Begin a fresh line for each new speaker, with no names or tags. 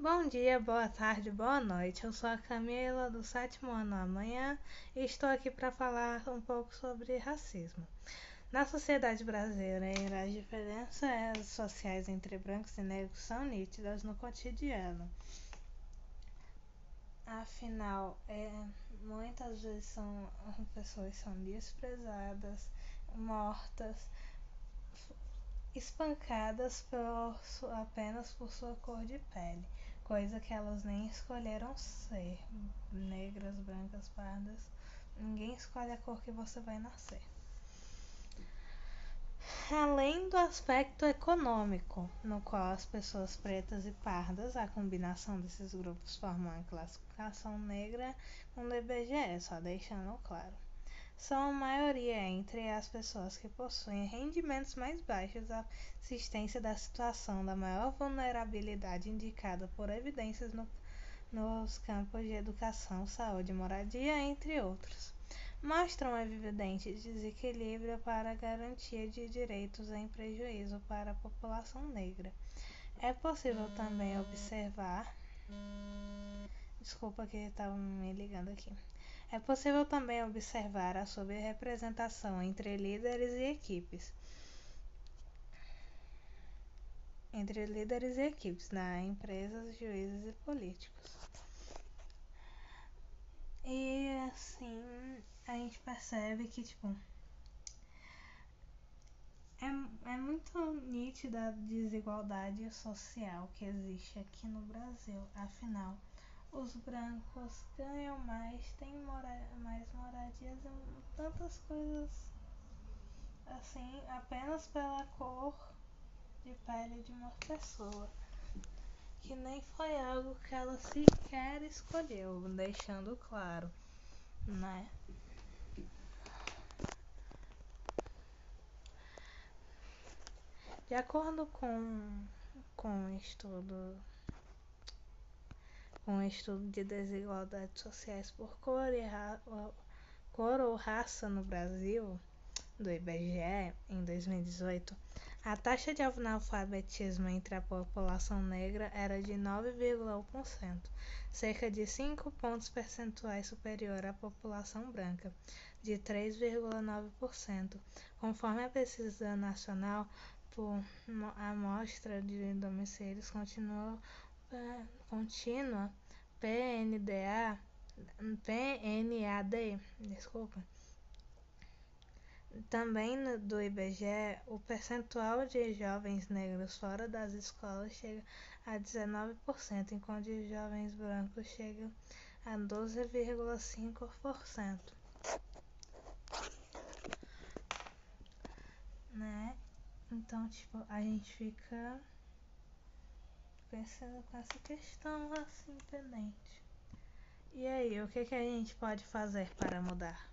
Bom dia, boa tarde, boa noite. Eu sou a Camila do sétimo ano amanhã e estou aqui para falar um pouco sobre racismo. Na sociedade brasileira, as diferenças sociais entre brancos e negros são nítidas no cotidiano. Afinal, é, muitas vezes são, as pessoas são desprezadas, mortas, espancadas por, apenas por sua cor de pele coisa que elas nem escolheram ser. Negras, brancas, pardas. Ninguém escolhe a cor que você vai nascer. Além do aspecto econômico, no qual as pessoas pretas e pardas, a combinação desses grupos formam a classificação negra com o IBGE, só deixando claro são a maioria entre as pessoas que possuem rendimentos mais baixos a assistência da situação da maior vulnerabilidade indicada por evidências no, nos campos de educação, saúde moradia, entre outros, mostram evidente desequilíbrio para a garantia de direitos em prejuízo para a população negra. É possível também observar. Desculpa que estavam me ligando aqui. É possível também observar a subrepresentação entre líderes e equipes. Entre líderes e equipes na empresas, juízes e políticos. E assim, a gente percebe que, tipo, é, é muito nítida a desigualdade social que existe aqui no Brasil. Afinal, os brancos ganham mais, têm mora mais moradias e tantas coisas assim, apenas pela cor de pele de uma pessoa. Que nem foi algo que ela sequer escolheu, deixando claro, né? De acordo com, com um estudo um estudo de desigualdades sociais por cor, e cor ou raça no Brasil, do IBGE, em 2018, a taxa de analfabetismo entre a população negra era de 9,1%, cerca de 5 pontos percentuais superior à população branca, de 3,9%, conforme a pesquisa nacional por amostra de domicílios continua contínua PNDA, PNAD, desculpa. Também no, do IBGE, o percentual de jovens negros fora das escolas chega a 19%, enquanto os jovens brancos chegam a 12,5%. Né? Então, tipo, a gente fica pensando com essa questão assim pendente. E aí, o que, que a gente pode fazer para mudar?